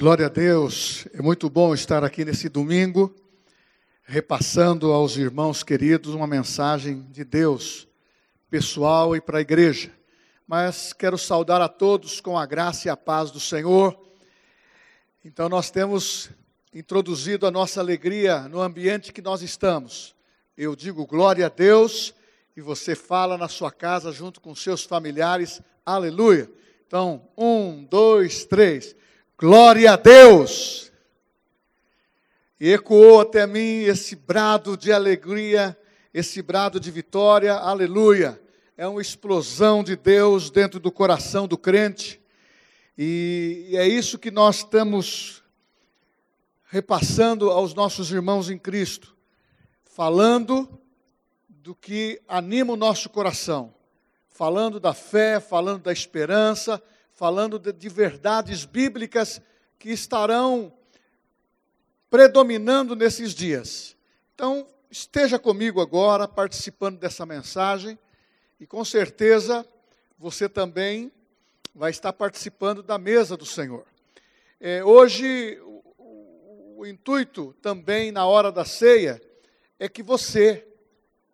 Glória a Deus, é muito bom estar aqui nesse domingo, repassando aos irmãos queridos uma mensagem de Deus, pessoal e para a igreja. Mas quero saudar a todos com a graça e a paz do Senhor. Então, nós temos introduzido a nossa alegria no ambiente que nós estamos. Eu digo glória a Deus e você fala na sua casa junto com seus familiares, aleluia. Então, um, dois, três. Glória a Deus! E ecoou até mim esse brado de alegria, esse brado de vitória, aleluia. É uma explosão de Deus dentro do coração do crente. E é isso que nós estamos repassando aos nossos irmãos em Cristo, falando do que anima o nosso coração, falando da fé, falando da esperança, falando de, de verdades bíblicas que estarão predominando nesses dias. Então, esteja comigo agora, participando dessa mensagem, e com certeza você também vai estar participando da mesa do Senhor. É, hoje, o, o, o intuito também na hora da ceia é que você,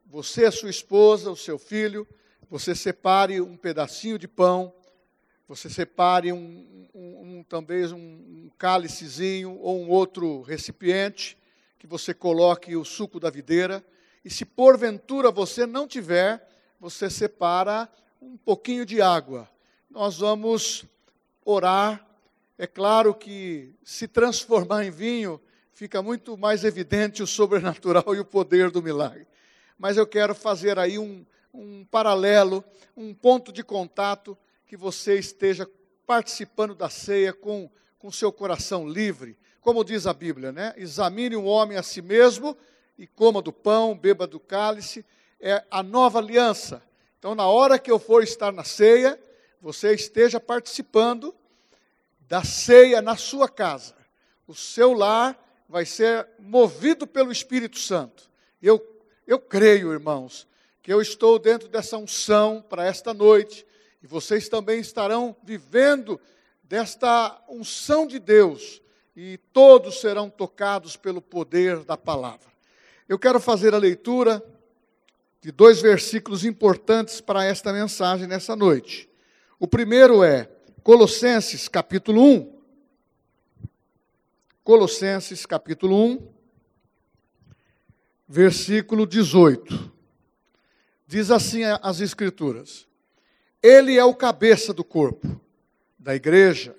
você, a sua esposa, o seu filho, você separe um pedacinho de pão você separe um, um, um talvez um, um cálicezinho ou um outro recipiente, que você coloque o suco da videira, e se porventura você não tiver, você separa um pouquinho de água. Nós vamos orar. É claro que se transformar em vinho, fica muito mais evidente o sobrenatural e o poder do milagre. Mas eu quero fazer aí um, um paralelo, um ponto de contato que você esteja participando da ceia com com seu coração livre, como diz a Bíblia, né? Examine o homem a si mesmo e coma do pão, beba do cálice, é a nova aliança. Então, na hora que eu for estar na ceia, você esteja participando da ceia na sua casa. O seu lar vai ser movido pelo Espírito Santo. Eu, eu creio, irmãos, que eu estou dentro dessa unção para esta noite e vocês também estarão vivendo desta unção de Deus, e todos serão tocados pelo poder da palavra. Eu quero fazer a leitura de dois versículos importantes para esta mensagem nessa noite. O primeiro é Colossenses capítulo 1. Colossenses capítulo 1, versículo 18. Diz assim as Escrituras: ele é o cabeça do corpo, da igreja.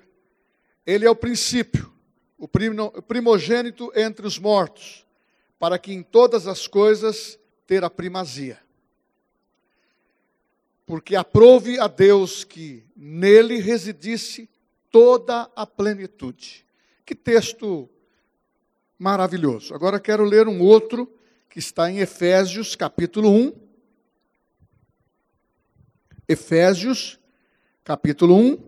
Ele é o princípio, o primogênito entre os mortos, para que em todas as coisas ter a primazia. Porque aprove a Deus que nele residisse toda a plenitude. Que texto maravilhoso. Agora quero ler um outro que está em Efésios, capítulo 1, Efésios, capítulo 1,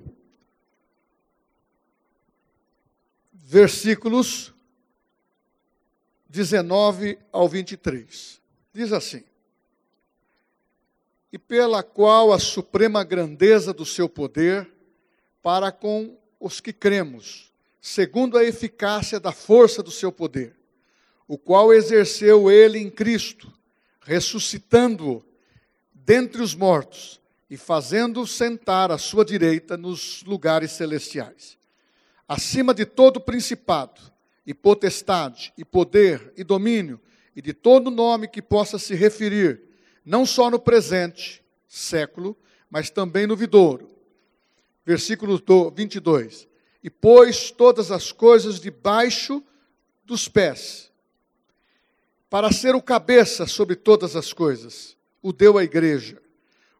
versículos 19 ao 23. Diz assim: E pela qual a suprema grandeza do seu poder para com os que cremos, segundo a eficácia da força do seu poder, o qual exerceu ele em Cristo, ressuscitando-o dentre os mortos e fazendo sentar à sua direita nos lugares celestiais, acima de todo principado, e potestade, e poder, e domínio, e de todo nome que possa se referir, não só no presente século, mas também no vidouro. Versículo 22. E pôs todas as coisas debaixo dos pés, para ser o cabeça sobre todas as coisas, o deu à igreja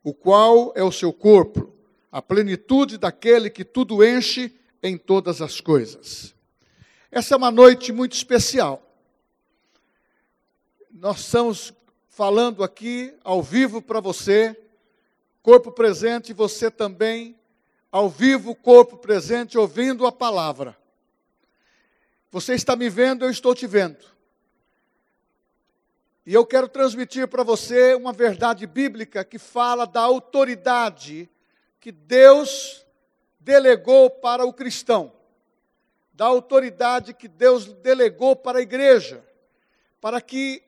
o qual é o seu corpo, a plenitude daquele que tudo enche em todas as coisas. Essa é uma noite muito especial. Nós estamos falando aqui ao vivo para você, corpo presente, você também, ao vivo, corpo presente, ouvindo a palavra. Você está me vendo, eu estou te vendo. E eu quero transmitir para você uma verdade bíblica que fala da autoridade que Deus delegou para o cristão. da autoridade que Deus delegou para a igreja, para que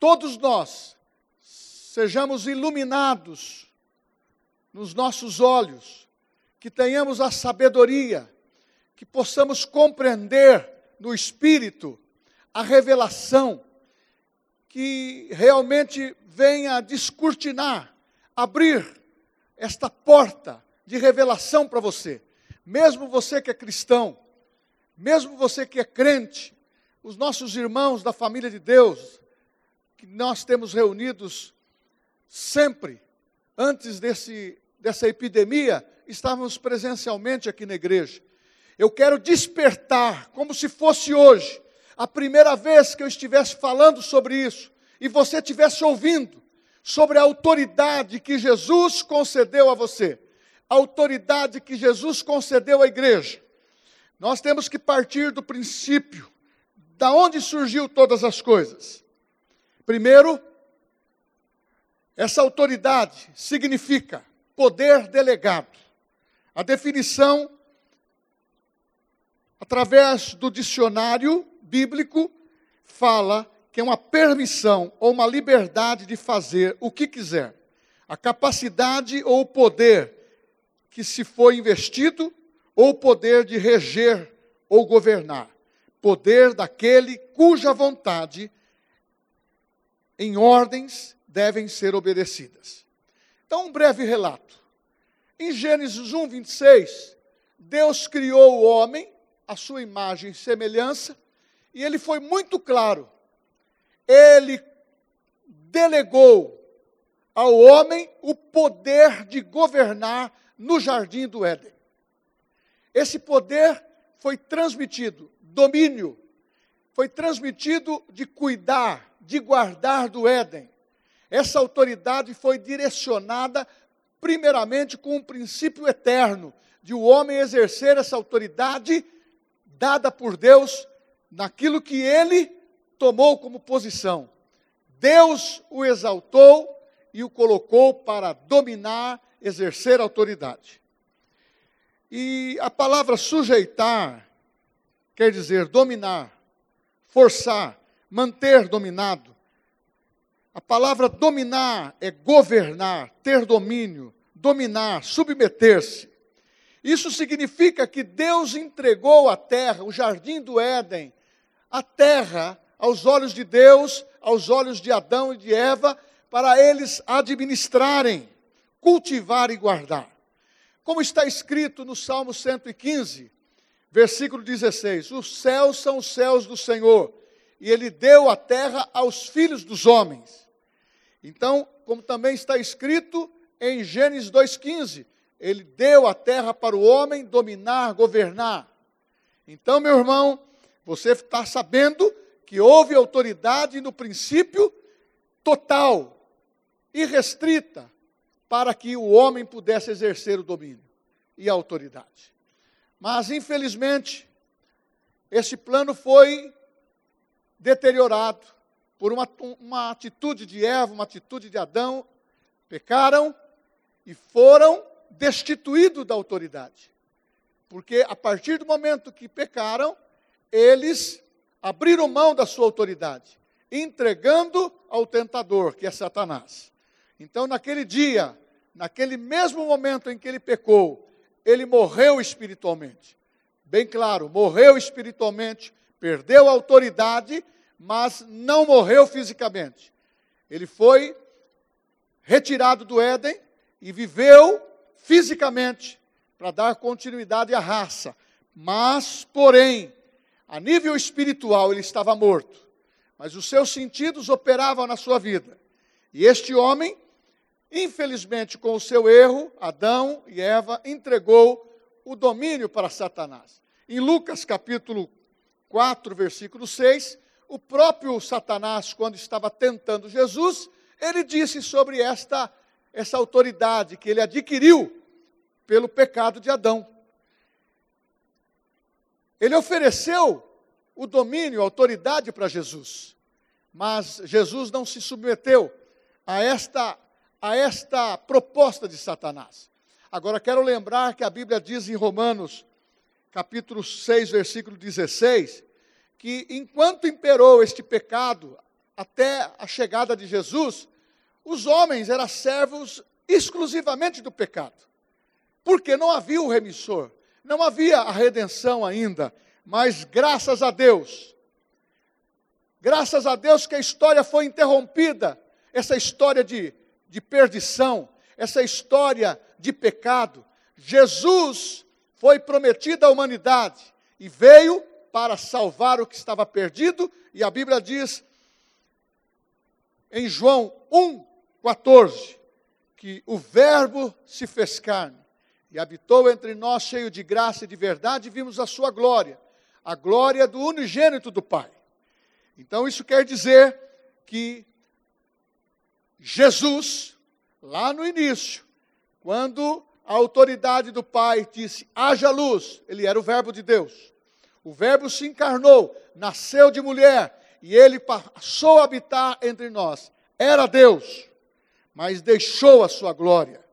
todos nós sejamos iluminados nos nossos olhos, que tenhamos a sabedoria, que possamos compreender no espírito a revelação, que realmente venha descortinar, abrir esta porta de revelação para você. Mesmo você que é cristão, mesmo você que é crente, os nossos irmãos da família de Deus, que nós temos reunidos sempre, antes desse, dessa epidemia, estávamos presencialmente aqui na igreja. Eu quero despertar, como se fosse hoje, a primeira vez que eu estivesse falando sobre isso, e você estivesse ouvindo sobre a autoridade que Jesus concedeu a você, a autoridade que Jesus concedeu à igreja. Nós temos que partir do princípio, da onde surgiu todas as coisas. Primeiro, essa autoridade significa poder delegado. A definição, através do dicionário bíblico, fala que é uma permissão ou uma liberdade de fazer o que quiser. A capacidade ou poder que se foi investido ou poder de reger ou governar, poder daquele cuja vontade em ordens devem ser obedecidas. Então, um breve relato. Em Gênesis 1, 26, Deus criou o homem, a sua imagem e semelhança, e ele foi muito claro. Ele delegou ao homem o poder de governar no jardim do Éden. Esse poder foi transmitido, domínio, foi transmitido de cuidar, de guardar do Éden. Essa autoridade foi direcionada primeiramente com um princípio eterno de o homem exercer essa autoridade dada por Deus naquilo que ele tomou como posição. Deus o exaltou e o colocou para dominar, exercer autoridade. E a palavra sujeitar quer dizer dominar, forçar, manter dominado. A palavra dominar é governar, ter domínio, dominar, submeter-se. Isso significa que Deus entregou a terra, o jardim do Éden, a terra aos olhos de Deus, aos olhos de Adão e de Eva, para eles administrarem, cultivar e guardar. Como está escrito no Salmo 115, versículo 16: Os céus são os céus do Senhor, e Ele deu a terra aos filhos dos homens. Então, como também está escrito em Gênesis 2,15, Ele deu a terra para o homem dominar, governar. Então, meu irmão, você está sabendo que houve autoridade no princípio total, irrestrita, para que o homem pudesse exercer o domínio e a autoridade. Mas, infelizmente, esse plano foi deteriorado por uma, uma atitude de Eva, uma atitude de Adão, pecaram e foram destituídos da autoridade. Porque a partir do momento que pecaram, eles abriram mão da sua autoridade, entregando ao tentador, que é Satanás. Então, naquele dia, naquele mesmo momento em que ele pecou, ele morreu espiritualmente. Bem claro, morreu espiritualmente, perdeu a autoridade, mas não morreu fisicamente. Ele foi retirado do Éden e viveu fisicamente para dar continuidade à raça. Mas, porém, a nível espiritual ele estava morto, mas os seus sentidos operavam na sua vida. E este homem Infelizmente, com o seu erro, Adão e Eva entregou o domínio para Satanás. Em Lucas capítulo 4, versículo 6, o próprio Satanás, quando estava tentando Jesus, ele disse sobre esta, essa autoridade que ele adquiriu pelo pecado de Adão. Ele ofereceu o domínio, a autoridade para Jesus, mas Jesus não se submeteu a esta a esta proposta de Satanás. Agora, quero lembrar que a Bíblia diz em Romanos, capítulo 6, versículo 16, que enquanto imperou este pecado até a chegada de Jesus, os homens eram servos exclusivamente do pecado. Porque não havia o remissor, não havia a redenção ainda, mas graças a Deus, graças a Deus que a história foi interrompida, essa história de, de perdição, essa história de pecado. Jesus foi prometido à humanidade e veio para salvar o que estava perdido, e a Bíblia diz em João 1, 14, que o Verbo se fez carne e habitou entre nós cheio de graça e de verdade, e vimos a sua glória, a glória do unigênito do Pai. Então isso quer dizer que Jesus, lá no início, quando a autoridade do Pai disse: haja luz, ele era o Verbo de Deus. O Verbo se encarnou, nasceu de mulher e ele passou a habitar entre nós. Era Deus, mas deixou a sua glória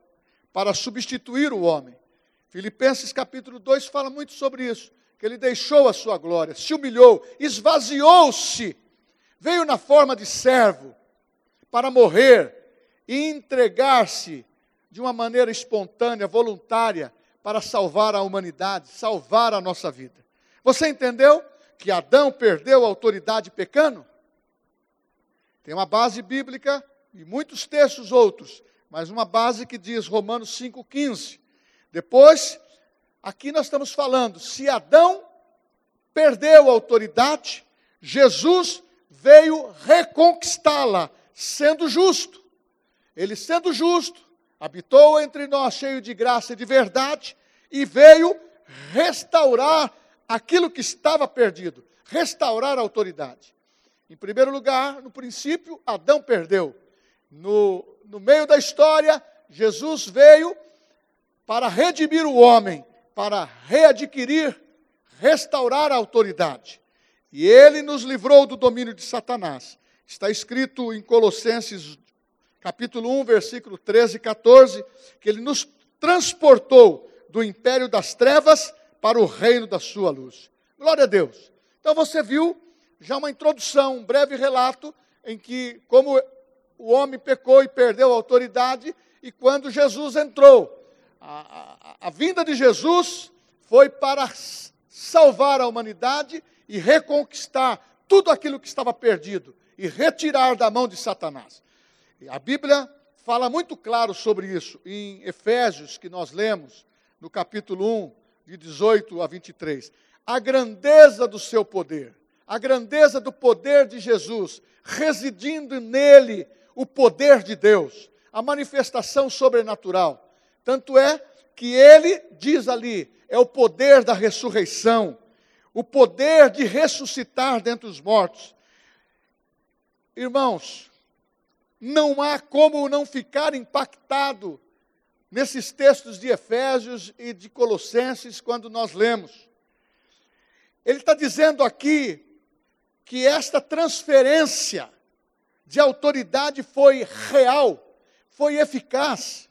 para substituir o homem. Filipenses capítulo 2 fala muito sobre isso, que ele deixou a sua glória, se humilhou, esvaziou-se, veio na forma de servo para morrer e entregar-se de uma maneira espontânea, voluntária, para salvar a humanidade, salvar a nossa vida. Você entendeu que Adão perdeu a autoridade pecando? Tem uma base bíblica e muitos textos outros, mas uma base que diz Romanos 5,15. Depois, aqui nós estamos falando, se Adão perdeu a autoridade, Jesus veio reconquistá-la, sendo justo. Ele, sendo justo, habitou entre nós cheio de graça e de verdade, e veio restaurar aquilo que estava perdido, restaurar a autoridade. Em primeiro lugar, no princípio, Adão perdeu. No, no meio da história, Jesus veio para redimir o homem, para readquirir, restaurar a autoridade. E ele nos livrou do domínio de Satanás. Está escrito em Colossenses, capítulo 1, versículo 13 e 14, que ele nos transportou do império das trevas para o reino da sua luz. Glória a Deus. Então você viu já uma introdução, um breve relato em que como o homem pecou e perdeu a autoridade e quando Jesus entrou, a, a, a vinda de Jesus foi para salvar a humanidade e reconquistar tudo aquilo que estava perdido e retirar da mão de Satanás. E a Bíblia fala muito claro sobre isso em Efésios, que nós lemos, no capítulo 1, de 18 a 23. A grandeza do seu poder a grandeza do poder de Jesus, residindo nele o poder de Deus, a manifestação sobrenatural. Tanto é que ele diz ali, é o poder da ressurreição, o poder de ressuscitar dentre os mortos. Irmãos, não há como não ficar impactado nesses textos de Efésios e de Colossenses quando nós lemos. Ele está dizendo aqui que esta transferência de autoridade foi real, foi eficaz,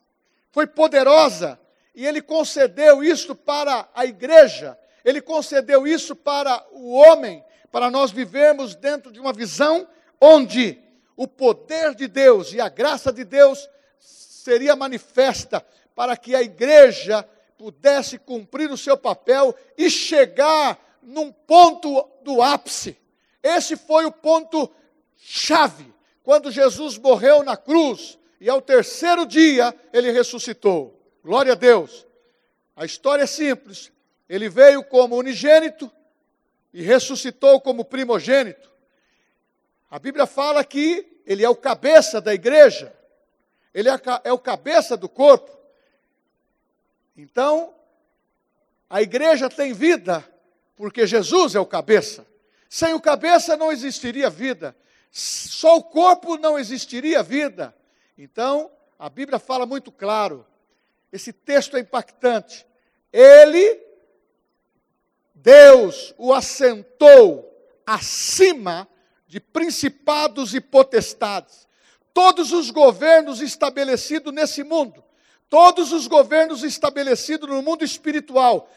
foi poderosa, e ele concedeu isso para a igreja, ele concedeu isso para o homem, para nós vivermos dentro de uma visão onde o poder de Deus e a graça de Deus seria manifesta para que a igreja pudesse cumprir o seu papel e chegar num ponto do ápice. Esse foi o ponto chave quando Jesus morreu na cruz e ao terceiro dia ele ressuscitou. Glória a Deus. A história é simples. Ele veio como unigênito e ressuscitou como primogênito. A Bíblia fala que ele é o cabeça da igreja, ele é, é o cabeça do corpo. Então, a igreja tem vida porque Jesus é o cabeça. Sem o cabeça não existiria vida. Só o corpo não existiria vida. Então, a Bíblia fala muito claro. Esse texto é impactante. Ele, Deus, o assentou acima de principados e potestades. Todos os governos estabelecidos nesse mundo, todos os governos estabelecidos no mundo espiritual,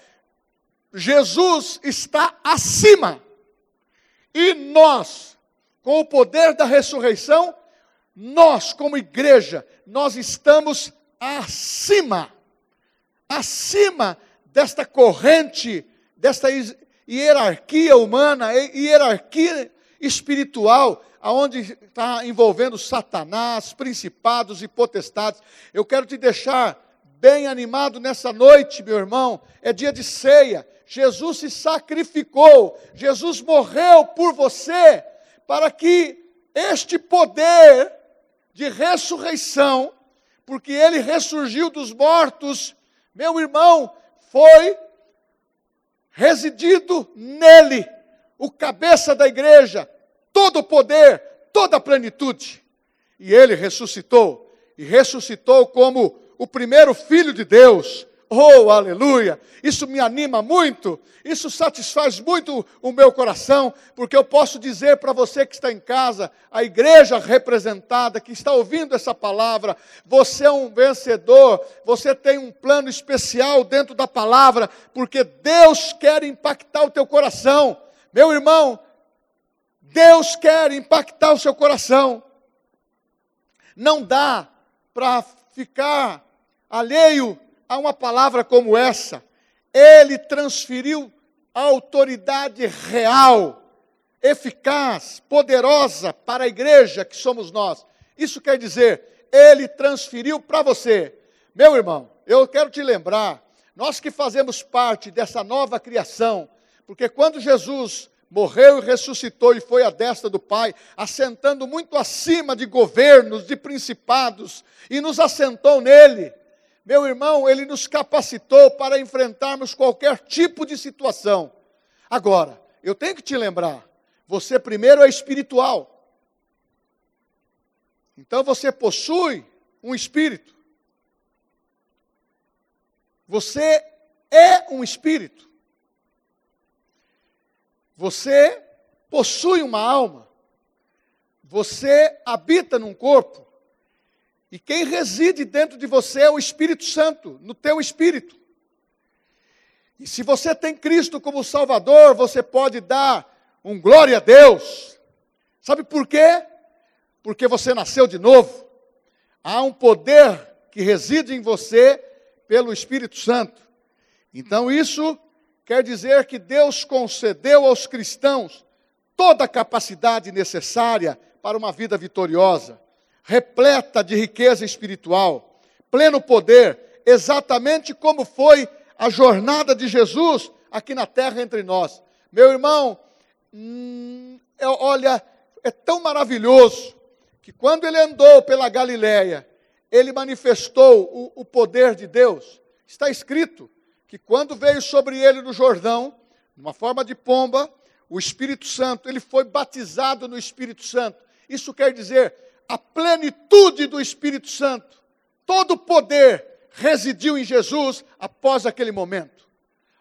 Jesus está acima. E nós, com o poder da ressurreição, nós, como igreja, nós estamos acima, acima desta corrente, desta hierarquia humana, hierarquia espiritual, aonde está envolvendo Satanás, principados e potestades. Eu quero te deixar bem animado nessa noite, meu irmão. É dia de ceia. Jesus se sacrificou, Jesus morreu por você, para que este poder de ressurreição, porque ele ressurgiu dos mortos, meu irmão, foi residido nele, o cabeça da igreja, todo o poder, toda a plenitude. E ele ressuscitou, e ressuscitou como o primeiro filho de Deus, Oh, aleluia! Isso me anima muito, isso satisfaz muito o meu coração, porque eu posso dizer para você que está em casa, a igreja representada, que está ouvindo essa palavra, você é um vencedor, você tem um plano especial dentro da palavra, porque Deus quer impactar o teu coração. Meu irmão, Deus quer impactar o seu coração. Não dá para ficar alheio a uma palavra como essa, ele transferiu a autoridade real, eficaz, poderosa para a igreja que somos nós. Isso quer dizer, ele transferiu para você. Meu irmão, eu quero te lembrar, nós que fazemos parte dessa nova criação, porque quando Jesus morreu e ressuscitou e foi à destra do Pai, assentando muito acima de governos, de principados, e nos assentou nele. Meu irmão, ele nos capacitou para enfrentarmos qualquer tipo de situação. Agora, eu tenho que te lembrar, você primeiro é espiritual. Então você possui um espírito. Você é um espírito. Você possui uma alma. Você habita num corpo. E quem reside dentro de você é o Espírito Santo, no teu espírito. E se você tem Cristo como Salvador, você pode dar um glória a Deus. Sabe por quê? Porque você nasceu de novo. Há um poder que reside em você pelo Espírito Santo. Então isso quer dizer que Deus concedeu aos cristãos toda a capacidade necessária para uma vida vitoriosa repleta de riqueza espiritual, pleno poder, exatamente como foi a jornada de Jesus aqui na terra entre nós. Meu irmão, hum, é, olha, é tão maravilhoso que quando ele andou pela Galiléia, ele manifestou o, o poder de Deus. Está escrito que quando veio sobre ele no Jordão, numa forma de pomba, o Espírito Santo, ele foi batizado no Espírito Santo. Isso quer dizer, a plenitude do Espírito Santo, todo o poder residiu em Jesus após aquele momento.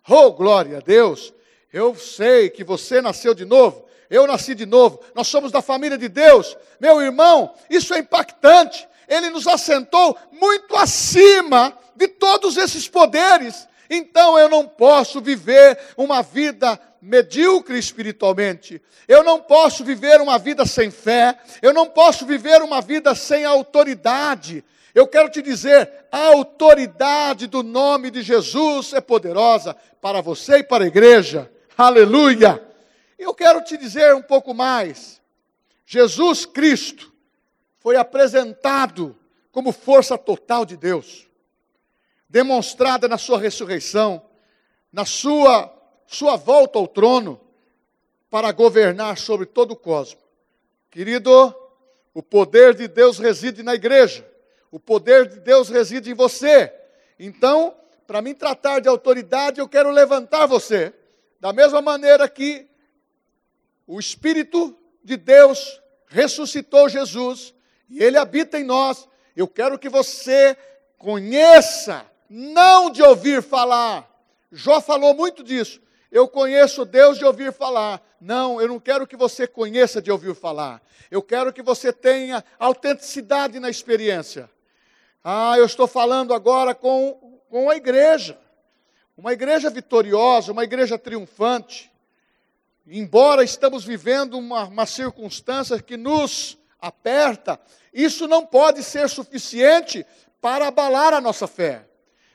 Oh, glória a Deus! Eu sei que você nasceu de novo, eu nasci de novo, nós somos da família de Deus. Meu irmão, isso é impactante. Ele nos assentou muito acima de todos esses poderes. Então eu não posso viver uma vida medíocre espiritualmente. Eu não posso viver uma vida sem fé. Eu não posso viver uma vida sem autoridade. Eu quero te dizer, a autoridade do nome de Jesus é poderosa para você e para a igreja. Aleluia! Eu quero te dizer um pouco mais. Jesus Cristo foi apresentado como força total de Deus, demonstrada na sua ressurreição, na sua sua volta ao trono para governar sobre todo o cosmos. Querido, o poder de Deus reside na igreja, o poder de Deus reside em você. Então, para mim tratar de autoridade, eu quero levantar você, da mesma maneira que o Espírito de Deus ressuscitou Jesus e ele habita em nós. Eu quero que você conheça, não de ouvir falar. Jó falou muito disso eu conheço Deus de ouvir falar. Não, eu não quero que você conheça de ouvir falar. Eu quero que você tenha autenticidade na experiência. Ah, eu estou falando agora com, com a igreja. uma igreja vitoriosa, uma igreja triunfante, embora estamos vivendo uma, uma circunstância que nos aperta, isso não pode ser suficiente para abalar a nossa fé,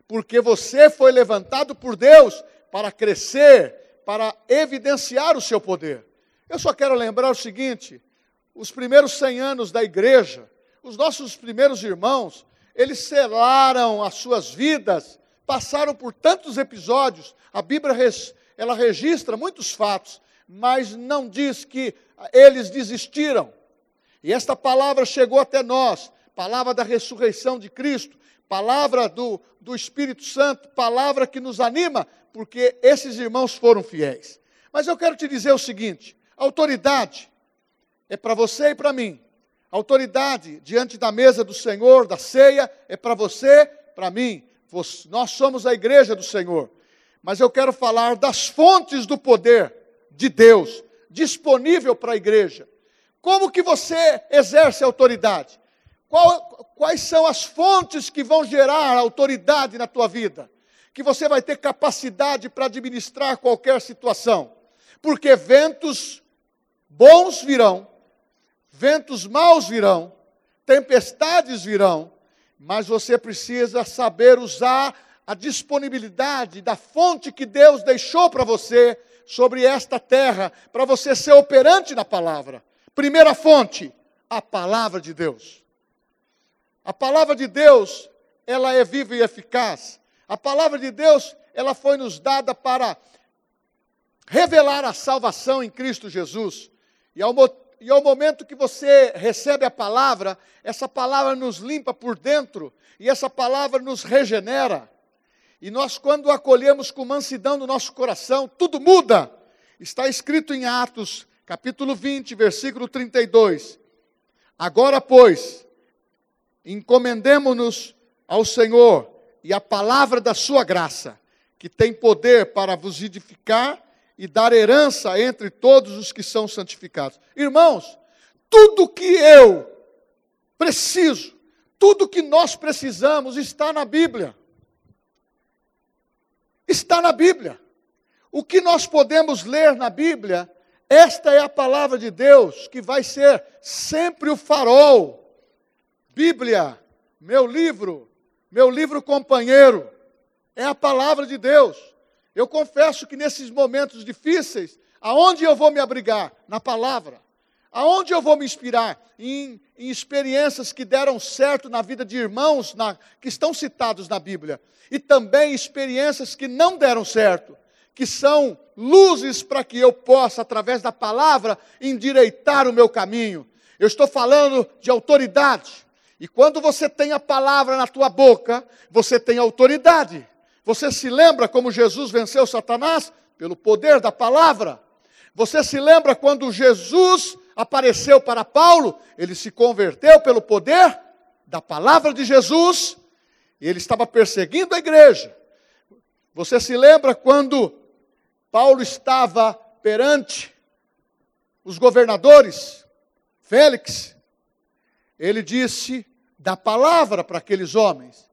porque você foi levantado por Deus para crescer, para evidenciar o seu poder. Eu só quero lembrar o seguinte: os primeiros 100 anos da igreja, os nossos primeiros irmãos, eles selaram as suas vidas, passaram por tantos episódios. A Bíblia ela registra muitos fatos, mas não diz que eles desistiram. E esta palavra chegou até nós, palavra da ressurreição de Cristo, palavra do, do Espírito Santo, palavra que nos anima, porque esses irmãos foram fiéis. Mas eu quero te dizer o seguinte: autoridade é para você e para mim. Autoridade diante da mesa do Senhor, da ceia, é para você, para mim. Nós somos a igreja do Senhor. Mas eu quero falar das fontes do poder de Deus disponível para a igreja. Como que você exerce autoridade? Qual, quais são as fontes que vão gerar autoridade na tua vida? Que você vai ter capacidade para administrar qualquer situação. Porque ventos bons virão, ventos maus virão, tempestades virão, mas você precisa saber usar a disponibilidade da fonte que Deus deixou para você sobre esta terra, para você ser operante na palavra. Primeira fonte, a palavra de Deus. A palavra de Deus, ela é viva e eficaz. A palavra de Deus, ela foi nos dada para revelar a salvação em Cristo Jesus. E ao, e ao momento que você recebe a palavra, essa palavra nos limpa por dentro e essa palavra nos regenera. E nós, quando acolhemos com mansidão no nosso coração, tudo muda. Está escrito em Atos capítulo 20, versículo 32. Agora, pois, encomendemo-nos ao Senhor e à palavra da sua graça, que tem poder para vos edificar e dar herança entre todos os que são santificados. Irmãos, tudo que eu preciso, tudo que nós precisamos está na Bíblia. Está na Bíblia. O que nós podemos ler na Bíblia esta é a palavra de Deus que vai ser sempre o farol. Bíblia, meu livro, meu livro companheiro, é a palavra de Deus. Eu confesso que nesses momentos difíceis, aonde eu vou me abrigar? Na palavra. Aonde eu vou me inspirar? Em, em experiências que deram certo na vida de irmãos na, que estão citados na Bíblia. E também experiências que não deram certo que são luzes para que eu possa, através da palavra, endireitar o meu caminho. Eu estou falando de autoridade. E quando você tem a palavra na tua boca, você tem autoridade. Você se lembra como Jesus venceu Satanás? Pelo poder da palavra. Você se lembra quando Jesus apareceu para Paulo? Ele se converteu pelo poder da palavra de Jesus. E ele estava perseguindo a igreja. Você se lembra quando Paulo estava perante os governadores, Félix, ele disse da palavra para aqueles homens.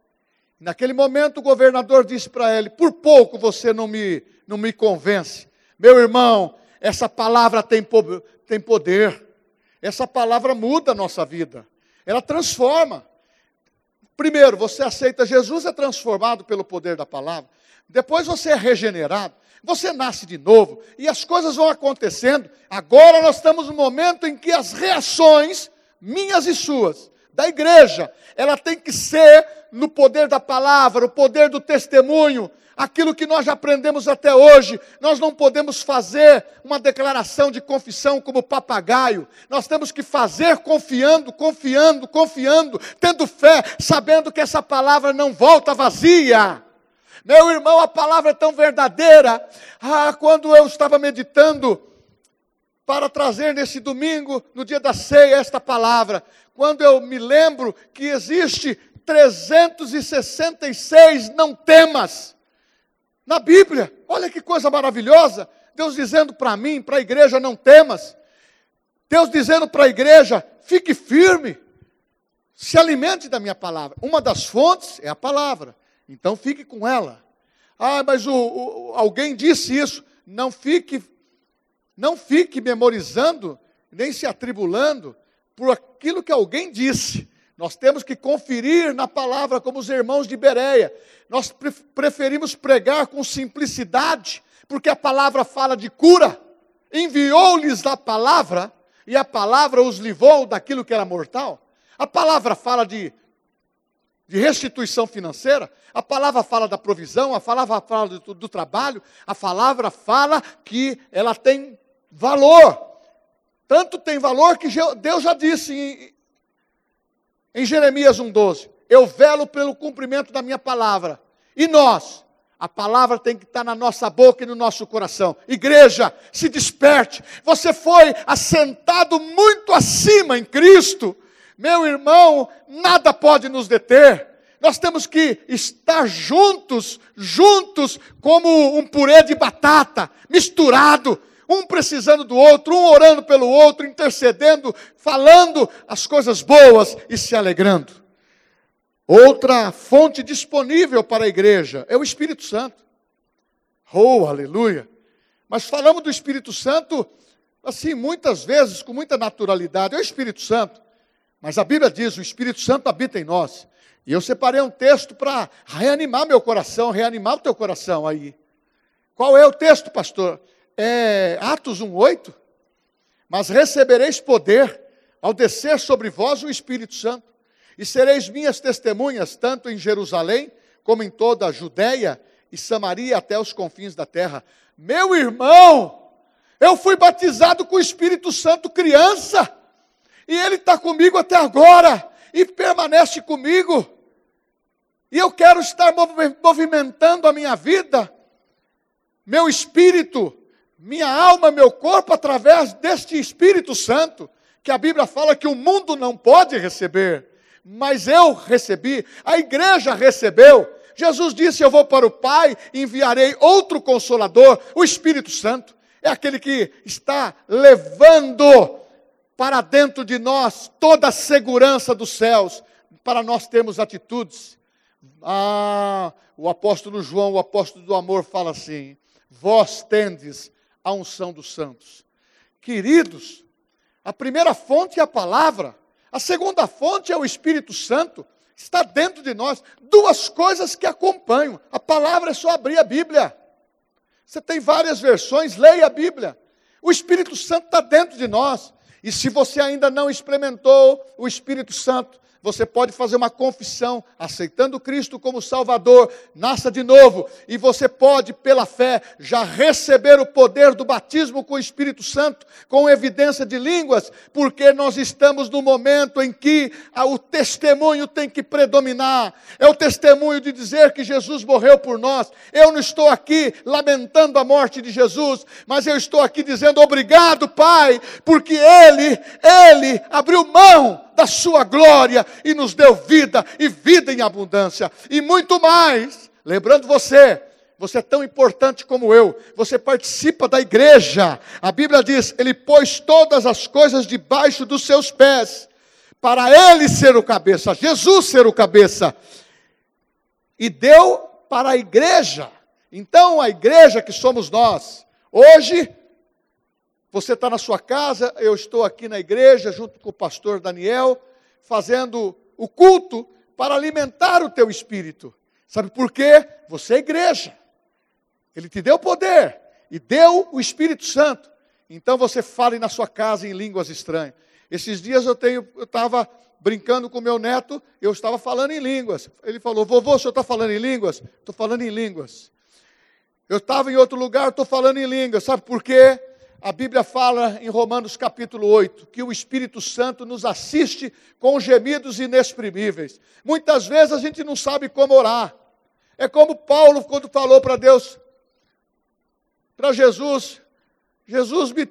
Naquele momento o governador disse para ele: Por pouco você não me, não me convence. Meu irmão, essa palavra tem, tem poder. Essa palavra muda a nossa vida. Ela transforma. Primeiro, você aceita Jesus, é transformado pelo poder da palavra. Depois você é regenerado você nasce de novo e as coisas vão acontecendo. Agora nós estamos no momento em que as reações, minhas e suas, da igreja, ela tem que ser no poder da palavra, o poder do testemunho, aquilo que nós já aprendemos até hoje. Nós não podemos fazer uma declaração de confissão como papagaio. Nós temos que fazer confiando, confiando, confiando, tendo fé, sabendo que essa palavra não volta vazia. Meu irmão, a palavra é tão verdadeira. Ah, quando eu estava meditando para trazer nesse domingo, no dia da ceia, esta palavra, quando eu me lembro que existe 366 não temas na Bíblia. Olha que coisa maravilhosa. Deus dizendo para mim, para a igreja, não temas. Deus dizendo para a igreja, fique firme. Se alimente da minha palavra. Uma das fontes é a palavra. Então fique com ela. Ah, mas o, o, alguém disse isso. Não fique, não fique memorizando, nem se atribulando por aquilo que alguém disse. Nós temos que conferir na palavra, como os irmãos de Bereia. Nós preferimos pregar com simplicidade, porque a palavra fala de cura. Enviou-lhes a palavra, e a palavra os livrou daquilo que era mortal. A palavra fala de, de restituição financeira, a palavra fala da provisão, a palavra fala do, do trabalho, a palavra fala que ela tem valor. Tanto tem valor que Deus já disse em, em Jeremias 1,12: Eu velo pelo cumprimento da minha palavra. E nós? A palavra tem que estar na nossa boca e no nosso coração. Igreja, se desperte. Você foi assentado muito acima em Cristo. Meu irmão, nada pode nos deter. Nós temos que estar juntos, juntos, como um purê de batata, misturado, um precisando do outro, um orando pelo outro, intercedendo, falando as coisas boas e se alegrando. Outra fonte disponível para a igreja é o Espírito Santo. Oh, aleluia! Mas falamos do Espírito Santo, assim, muitas vezes, com muita naturalidade. É o Espírito Santo. Mas a Bíblia diz: o Espírito Santo habita em nós. E eu separei um texto para reanimar meu coração, reanimar o teu coração aí. Qual é o texto, pastor? É Atos 1,8. Mas recebereis poder ao descer sobre vós o Espírito Santo, e sereis minhas testemunhas, tanto em Jerusalém, como em toda a Judéia e Samaria até os confins da terra. Meu irmão, eu fui batizado com o Espírito Santo criança. E Ele está comigo até agora, e permanece comigo. E eu quero estar movimentando a minha vida, meu espírito, minha alma, meu corpo, através deste Espírito Santo, que a Bíblia fala que o mundo não pode receber, mas eu recebi, a igreja recebeu. Jesus disse: Eu vou para o Pai, enviarei outro consolador, o Espírito Santo. É aquele que está levando para dentro de nós toda a segurança dos céus, para nós termos atitudes. Ah, o apóstolo João, o apóstolo do amor, fala assim: Vós tendes a unção dos santos. Queridos, a primeira fonte é a palavra, a segunda fonte é o Espírito Santo, está dentro de nós. Duas coisas que acompanham. A palavra é só abrir a Bíblia. Você tem várias versões, leia a Bíblia. O Espírito Santo está dentro de nós. E se você ainda não experimentou o Espírito Santo, você pode fazer uma confissão, aceitando Cristo como Salvador, nasça de novo, e você pode, pela fé, já receber o poder do batismo com o Espírito Santo, com evidência de línguas, porque nós estamos no momento em que o testemunho tem que predominar, é o testemunho de dizer que Jesus morreu por nós. Eu não estou aqui lamentando a morte de Jesus, mas eu estou aqui dizendo obrigado, Pai, porque Ele, Ele abriu mão da sua glória e nos deu vida e vida em abundância e muito mais. Lembrando você, você é tão importante como eu, você participa da igreja. A Bíblia diz: Ele pôs todas as coisas debaixo dos seus pés, para Ele ser o cabeça, Jesus ser o cabeça, e deu para a igreja. Então, a igreja que somos nós, hoje, você está na sua casa, eu estou aqui na igreja, junto com o pastor Daniel, fazendo o culto para alimentar o teu espírito. Sabe por quê? Você é igreja. Ele te deu poder e deu o Espírito Santo. Então você fale na sua casa em línguas estranhas. Esses dias eu tenho, eu estava brincando com meu neto, eu estava falando em línguas. Ele falou: "Vovô, o senhor está falando em línguas?" Estou falando em línguas. Eu estava em outro lugar, estou falando em línguas. Sabe por quê? A Bíblia fala em Romanos capítulo 8 que o Espírito Santo nos assiste com gemidos inexprimíveis. Muitas vezes a gente não sabe como orar. É como Paulo quando falou para Deus, para Jesus: Jesus, me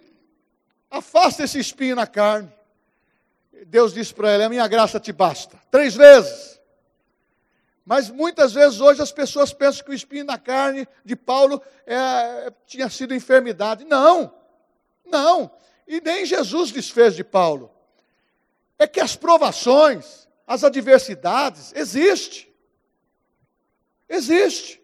afasta esse espinho na carne. Deus disse para ele: A minha graça te basta. Três vezes. Mas muitas vezes hoje as pessoas pensam que o espinho na carne de Paulo é, tinha sido enfermidade. Não. Não, e nem Jesus desfez de Paulo. É que as provações, as adversidades, existe. Existe.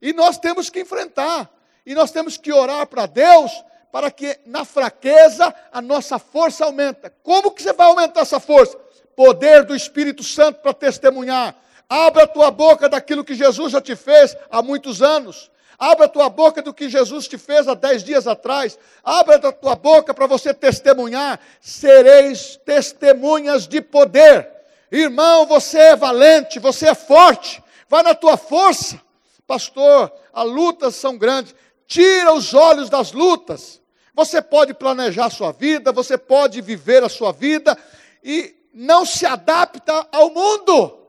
E nós temos que enfrentar. E nós temos que orar para Deus para que na fraqueza a nossa força aumenta. Como que você vai aumentar essa força? Poder do Espírito Santo para testemunhar. Abra a tua boca daquilo que Jesus já te fez há muitos anos. Abra a tua boca do que Jesus te fez há dez dias atrás. Abra a tua boca para você testemunhar. Sereis testemunhas de poder. Irmão, você é valente, você é forte. Vai na tua força. Pastor, as lutas são grandes. Tira os olhos das lutas. Você pode planejar a sua vida, você pode viver a sua vida e não se adapta ao mundo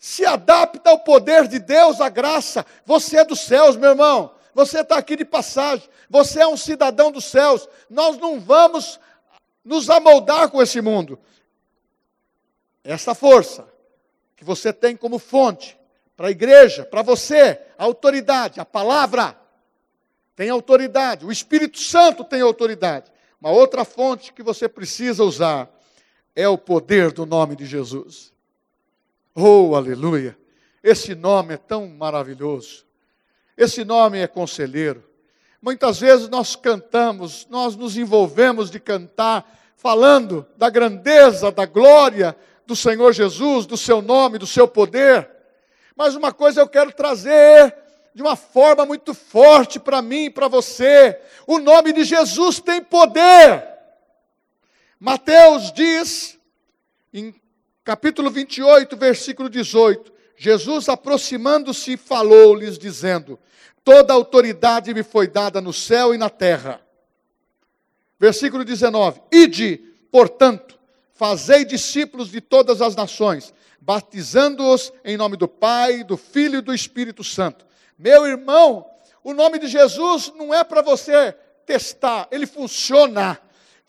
se adapta ao poder de Deus, à graça. Você é dos céus, meu irmão. Você está aqui de passagem. Você é um cidadão dos céus. Nós não vamos nos amoldar com esse mundo. Essa força que você tem como fonte para a igreja, para você, a autoridade, a palavra tem autoridade, o Espírito Santo tem autoridade. Uma outra fonte que você precisa usar é o poder do nome de Jesus. Oh, aleluia! Esse nome é tão maravilhoso. Esse nome é conselheiro. Muitas vezes nós cantamos, nós nos envolvemos de cantar, falando da grandeza, da glória do Senhor Jesus, do seu nome, do seu poder. Mas uma coisa eu quero trazer de uma forma muito forte para mim e para você: o nome de Jesus tem poder. Mateus diz, em capítulo 28, versículo 18: Jesus, aproximando-se, falou-lhes, dizendo: Toda autoridade me foi dada no céu e na terra. Versículo 19: Ide, portanto, fazei discípulos de todas as nações, batizando-os em nome do Pai, do Filho e do Espírito Santo. Meu irmão, o nome de Jesus não é para você testar, ele funciona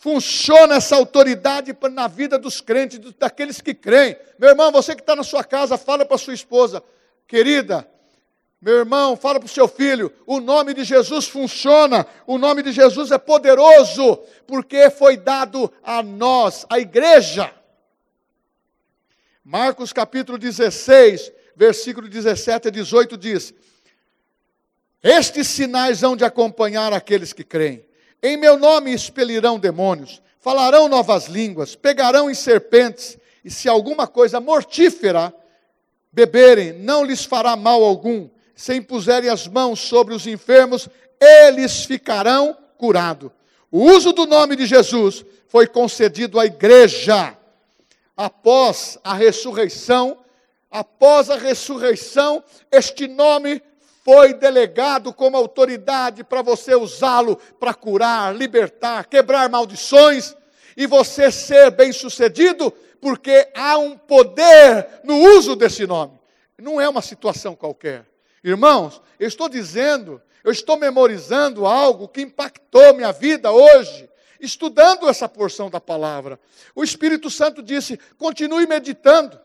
funciona essa autoridade na vida dos crentes, daqueles que creem. Meu irmão, você que está na sua casa, fala para sua esposa, querida, meu irmão, fala para o seu filho: o nome de Jesus funciona, o nome de Jesus é poderoso, porque foi dado a nós, a igreja. Marcos capítulo 16, versículo 17 a 18 diz: Estes sinais hão de acompanhar aqueles que creem. Em meu nome expelirão demônios, falarão novas línguas, pegarão em serpentes, e se alguma coisa mortífera beberem, não lhes fará mal algum. Se impuserem as mãos sobre os enfermos, eles ficarão curados. O uso do nome de Jesus foi concedido à igreja após a ressurreição. Após a ressurreição, este nome foi delegado como autoridade para você usá-lo para curar, libertar, quebrar maldições e você ser bem-sucedido, porque há um poder no uso desse nome. Não é uma situação qualquer. Irmãos, eu estou dizendo, eu estou memorizando algo que impactou minha vida hoje, estudando essa porção da palavra. O Espírito Santo disse: continue meditando.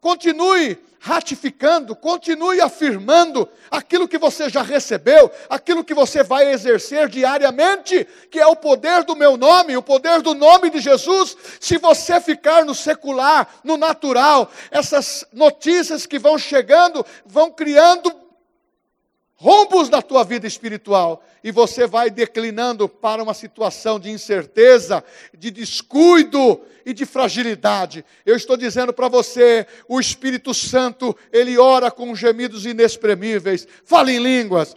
Continue ratificando, continue afirmando aquilo que você já recebeu, aquilo que você vai exercer diariamente, que é o poder do meu nome, o poder do nome de Jesus. Se você ficar no secular, no natural, essas notícias que vão chegando vão criando rombos na tua vida espiritual e você vai declinando para uma situação de incerteza, de descuido e de fragilidade. Eu estou dizendo para você, o Espírito Santo, ele ora com gemidos inexprimíveis. Fala em línguas.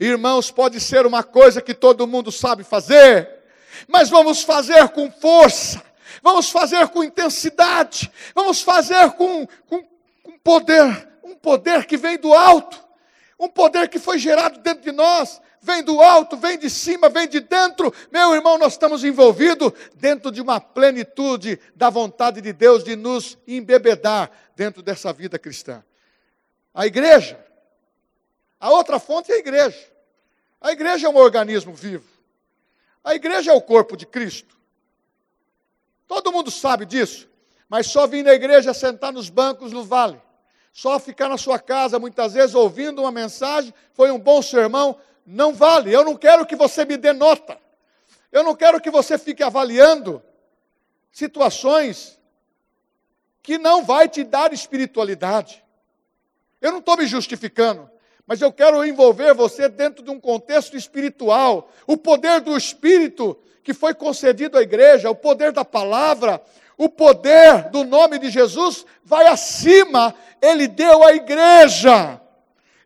Irmãos, pode ser uma coisa que todo mundo sabe fazer, mas vamos fazer com força vamos fazer com intensidade, vamos fazer com, com, com poder, um poder que vem do alto, um poder que foi gerado dentro de nós, vem do alto, vem de cima, vem de dentro. Meu irmão, nós estamos envolvidos dentro de uma plenitude da vontade de Deus de nos embebedar dentro dessa vida cristã. A igreja, a outra fonte é a igreja. A igreja é um organismo vivo. A igreja é o corpo de Cristo. Todo mundo sabe disso. Mas só vir na igreja sentar nos bancos no vale. Só ficar na sua casa, muitas vezes, ouvindo uma mensagem, foi um bom sermão, não vale. Eu não quero que você me dê nota. Eu não quero que você fique avaliando situações que não vai te dar espiritualidade. Eu não estou me justificando, mas eu quero envolver você dentro de um contexto espiritual. O poder do Espírito que foi concedido à igreja, o poder da palavra, o poder do nome de Jesus vai acima, ele deu à igreja.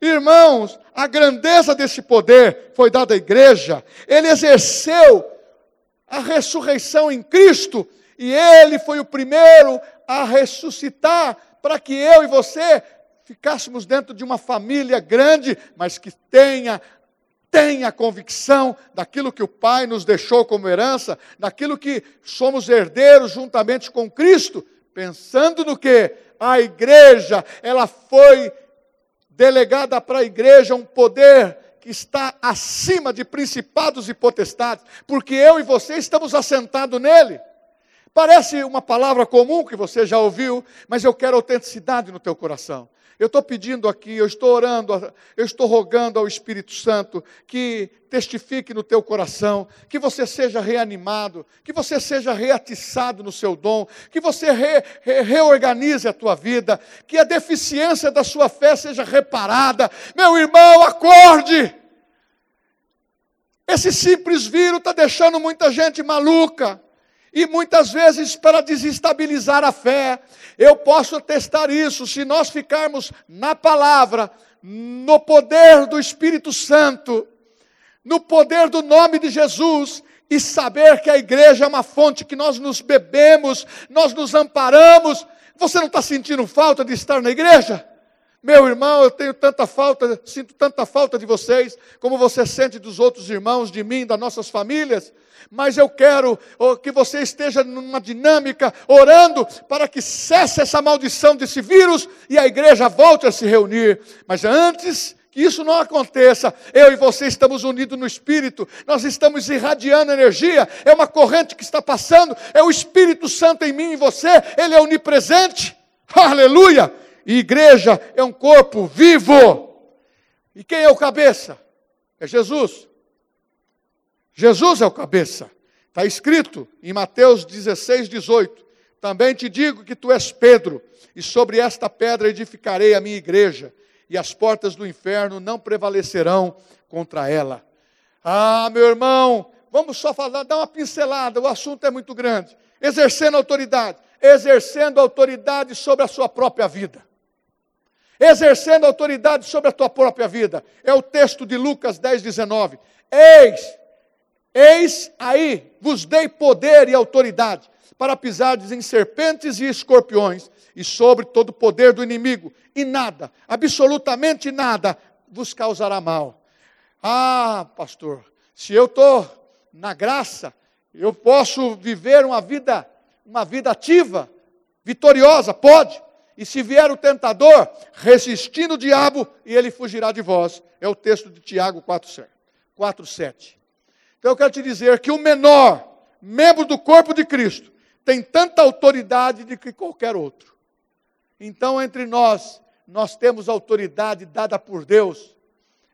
Irmãos, a grandeza desse poder foi dada à igreja, ele exerceu a ressurreição em Cristo e ele foi o primeiro a ressuscitar para que eu e você ficássemos dentro de uma família grande, mas que tenha tenha convicção daquilo que o Pai nos deixou como herança, daquilo que somos herdeiros juntamente com Cristo, pensando no que a igreja, ela foi delegada para a igreja um poder que está acima de principados e potestades, porque eu e você estamos assentados nele. Parece uma palavra comum que você já ouviu, mas eu quero autenticidade no teu coração. Eu estou pedindo aqui, eu estou orando, eu estou rogando ao Espírito Santo que testifique no teu coração, que você seja reanimado, que você seja reatiçado no seu dom, que você re, re, reorganize a tua vida, que a deficiência da sua fé seja reparada. Meu irmão, acorde! Esse simples vírus está deixando muita gente maluca. E muitas vezes, para desestabilizar a fé, eu posso atestar isso, se nós ficarmos na palavra, no poder do Espírito Santo, no poder do nome de Jesus, e saber que a igreja é uma fonte que nós nos bebemos, nós nos amparamos. Você não está sentindo falta de estar na igreja? Meu irmão, eu tenho tanta falta, sinto tanta falta de vocês, como você sente dos outros irmãos, de mim, das nossas famílias. Mas eu quero que você esteja numa dinâmica, orando para que cesse essa maldição desse vírus e a igreja volte a se reunir. Mas antes que isso não aconteça, eu e você estamos unidos no Espírito, nós estamos irradiando energia, é uma corrente que está passando, é o Espírito Santo em mim e você, ele é onipresente. Aleluia! E igreja é um corpo vivo. E quem é o cabeça? É Jesus. Jesus é o cabeça. Está escrito em Mateus 16, 18. Também te digo que tu és Pedro, e sobre esta pedra edificarei a minha igreja, e as portas do inferno não prevalecerão contra ela. Ah, meu irmão, vamos só falar, dar uma pincelada, o assunto é muito grande. Exercendo autoridade, exercendo autoridade sobre a sua própria vida exercendo autoridade sobre a tua própria vida. É o texto de Lucas 10, 19. Eis, eis aí, vos dei poder e autoridade para pisardes em serpentes e escorpiões e sobre todo o poder do inimigo, e nada, absolutamente nada, vos causará mal. Ah, pastor, se eu estou na graça, eu posso viver uma vida, uma vida ativa, vitoriosa, pode. E se vier o tentador, resistindo o diabo, e ele fugirá de vós. É o texto de Tiago 4, 7. Então eu quero te dizer que o menor membro do corpo de Cristo tem tanta autoridade de que qualquer outro. Então, entre nós, nós temos autoridade dada por Deus.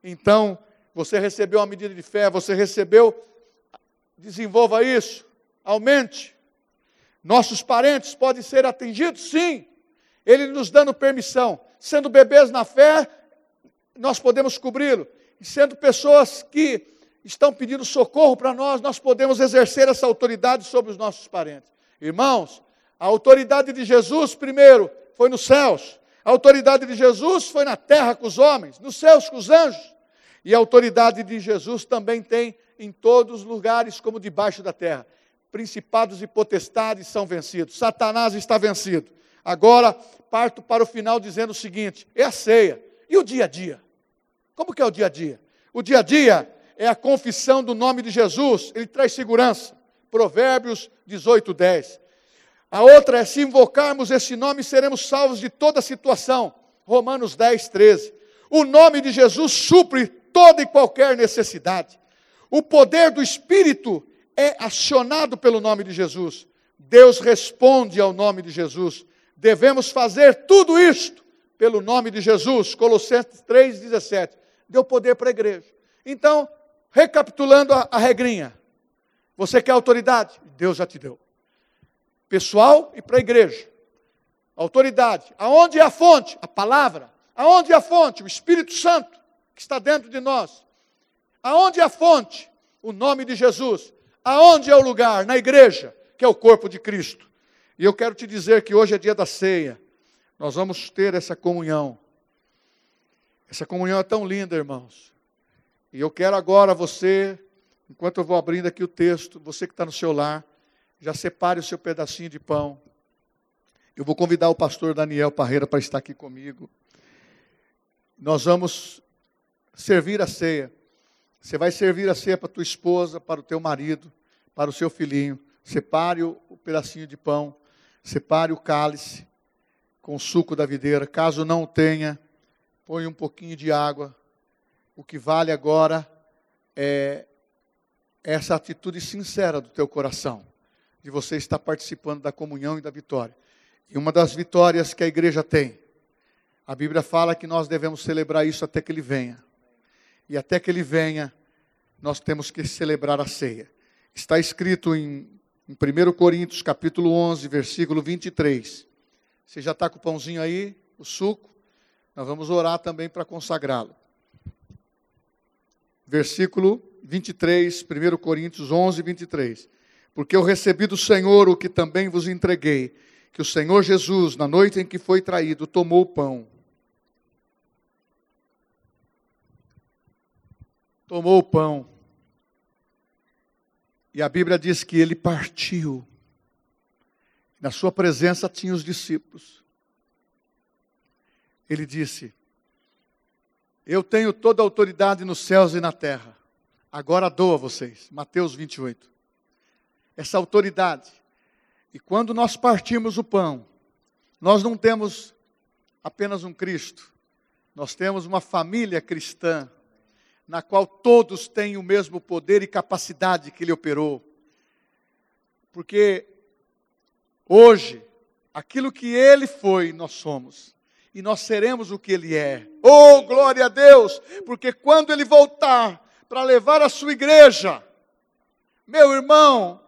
Então, você recebeu uma medida de fé, você recebeu, desenvolva isso, aumente. Nossos parentes podem ser atingidos? Sim. Ele nos dando permissão. Sendo bebês na fé, nós podemos cobri-lo. E sendo pessoas que estão pedindo socorro para nós, nós podemos exercer essa autoridade sobre os nossos parentes. Irmãos, a autoridade de Jesus, primeiro, foi nos céus. A autoridade de Jesus foi na terra com os homens, nos céus com os anjos. E a autoridade de Jesus também tem em todos os lugares, como debaixo da terra. Principados e potestades são vencidos. Satanás está vencido. Agora parto para o final dizendo o seguinte: é a ceia. E o dia a dia? Como que é o dia a dia? O dia a dia é a confissão do nome de Jesus, ele traz segurança. Provérbios 18, 10. A outra é se invocarmos esse nome, seremos salvos de toda situação. Romanos 10, 13. O nome de Jesus supre toda e qualquer necessidade. O poder do Espírito é acionado pelo nome de Jesus. Deus responde ao nome de Jesus devemos fazer tudo isto pelo nome de Jesus, Colossenses 3,17. Deu poder para a igreja. Então, recapitulando a, a regrinha: você quer autoridade? Deus já te deu. Pessoal e para a igreja. autoridade. Aonde é a fonte? A palavra. Aonde é a fonte? O Espírito Santo que está dentro de nós. Aonde é a fonte? O nome de Jesus. Aonde é o lugar? Na igreja, que é o corpo de Cristo. E eu quero te dizer que hoje é dia da ceia. Nós vamos ter essa comunhão. Essa comunhão é tão linda, irmãos. E eu quero agora você, enquanto eu vou abrindo aqui o texto, você que está no seu lar, já separe o seu pedacinho de pão. Eu vou convidar o pastor Daniel Parreira para estar aqui comigo. Nós vamos servir a ceia. Você vai servir a ceia para tua esposa, para o teu marido, para o seu filhinho. Separe o, o pedacinho de pão, separe o cálice com o suco da videira. Caso não tenha, põe um pouquinho de água. O que vale agora é essa atitude sincera do teu coração, de você estar participando da comunhão e da vitória. E uma das vitórias que a igreja tem, a Bíblia fala que nós devemos celebrar isso até que ele venha. E até que ele venha, nós temos que celebrar a ceia. Está escrito em, em 1 Coríntios, capítulo 11, versículo 23. Você já está com o pãozinho aí, o suco? Nós vamos orar também para consagrá-lo. Versículo 23, 1 Coríntios 11, 23. Porque eu recebi do Senhor o que também vos entreguei, que o Senhor Jesus, na noite em que foi traído, tomou o pão tomou o pão. E a Bíblia diz que ele partiu. Na sua presença tinha os discípulos. Ele disse: Eu tenho toda a autoridade nos céus e na terra. Agora dou a vocês. Mateus 28. Essa autoridade. E quando nós partimos o pão, nós não temos apenas um Cristo, nós temos uma família cristã na qual todos têm o mesmo poder e capacidade que ele operou. Porque hoje, aquilo que ele foi, nós somos. E nós seremos o que ele é. Oh, glória a Deus! Porque quando ele voltar para levar a sua igreja, meu irmão,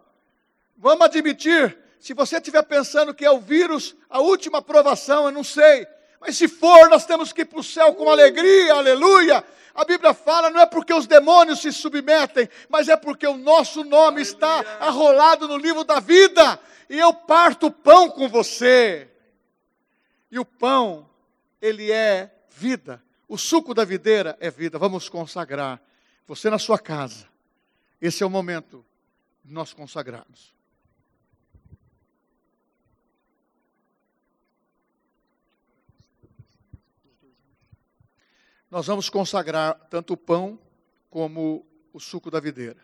vamos admitir, se você estiver pensando que é o vírus, a última aprovação, eu não sei. Mas se for, nós temos que ir para o céu com alegria, aleluia, a Bíblia fala, não é porque os demônios se submetem, mas é porque o nosso nome está arrolado no livro da vida. E eu parto o pão com você. E o pão, ele é vida. O suco da videira é vida. Vamos consagrar. Você na sua casa. Esse é o momento de nós consagrarmos. Nós vamos consagrar tanto o pão como o suco da videira.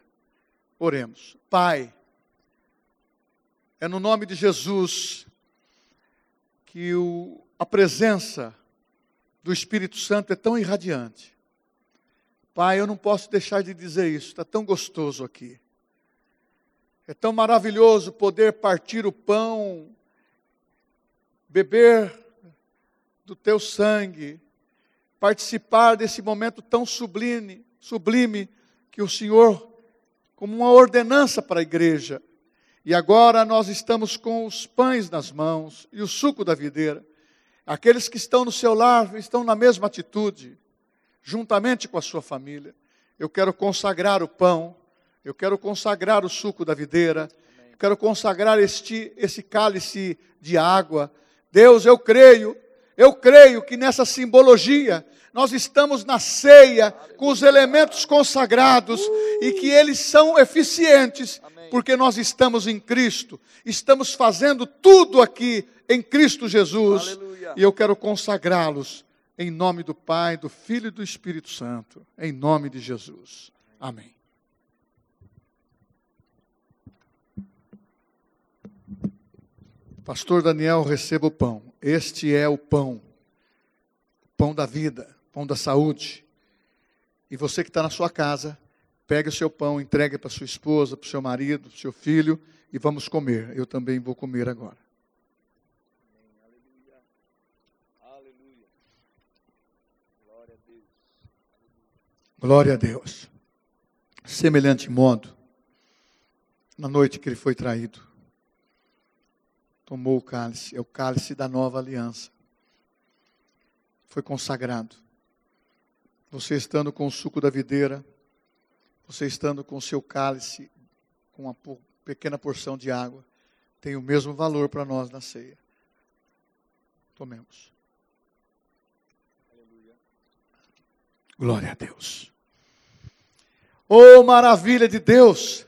Oremos. Pai, é no nome de Jesus que o, a presença do Espírito Santo é tão irradiante. Pai, eu não posso deixar de dizer isso, está tão gostoso aqui. É tão maravilhoso poder partir o pão, beber do teu sangue, participar desse momento tão sublime, sublime que o Senhor, como uma ordenança para a igreja. E agora nós estamos com os pães nas mãos e o suco da videira. Aqueles que estão no seu lar estão na mesma atitude, juntamente com a sua família. Eu quero consagrar o pão, eu quero consagrar o suco da videira, eu quero consagrar este, esse cálice de água. Deus, eu creio eu creio que nessa simbologia nós estamos na ceia com os elementos consagrados e que eles são eficientes porque nós estamos em Cristo. Estamos fazendo tudo aqui em Cristo Jesus. Aleluia. E eu quero consagrá-los em nome do Pai, do Filho e do Espírito Santo, em nome de Jesus. Amém. Pastor Daniel, receba o pão. Este é o pão, pão da vida, pão da saúde. E você que está na sua casa, pegue o seu pão, entregue para sua esposa, para o seu marido, para o seu filho e vamos comer. Eu também vou comer agora. Glória a Deus. Semelhante modo, na noite que ele foi traído, tomou o cálice, é o cálice da nova aliança. Foi consagrado. Você estando com o suco da videira, você estando com o seu cálice, com uma pequena porção de água, tem o mesmo valor para nós na ceia. Tomemos. Glória a Deus. Oh, maravilha de Deus!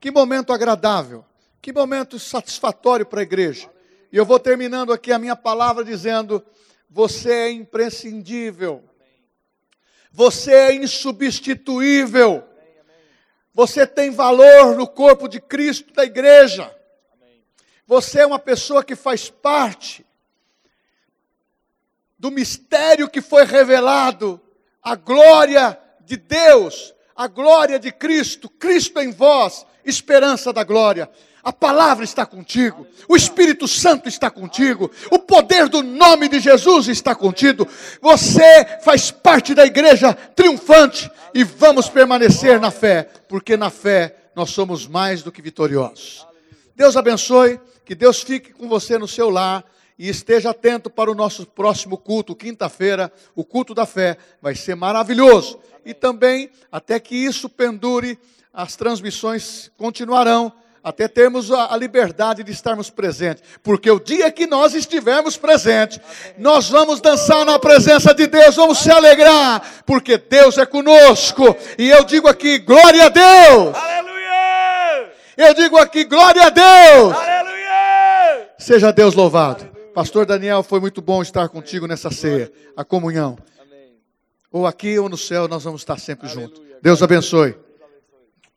Que momento agradável, que momento satisfatório para a igreja. E eu vou terminando aqui a minha palavra dizendo: você é imprescindível, você é insubstituível, você tem valor no corpo de Cristo da igreja. Você é uma pessoa que faz parte do mistério que foi revelado, a glória de Deus, a glória de Cristo, Cristo em vós, esperança da glória. A palavra está contigo, o Espírito Santo está contigo, o poder do nome de Jesus está contigo. Você faz parte da igreja triunfante e vamos permanecer na fé, porque na fé nós somos mais do que vitoriosos. Deus abençoe, que Deus fique com você no seu lar e esteja atento para o nosso próximo culto, quinta-feira, o culto da fé, vai ser maravilhoso. E também, até que isso pendure, as transmissões continuarão até termos a, a, liberdade de estarmos presentes, porque o dia que nós estivermos presentes, nós vamos dançar na presença de Deus, vamos se alegrar, porque Deus é conosco, e eu digo aqui, glória a Deus! Aleluia! Eu digo aqui, glória a Deus! Aleluia! Seja Deus louvado. Pastor Daniel, foi muito bom estar contigo nessa ceia, a comunhão. Ou aqui ou no céu, nós vamos estar sempre juntos. Deus abençoe.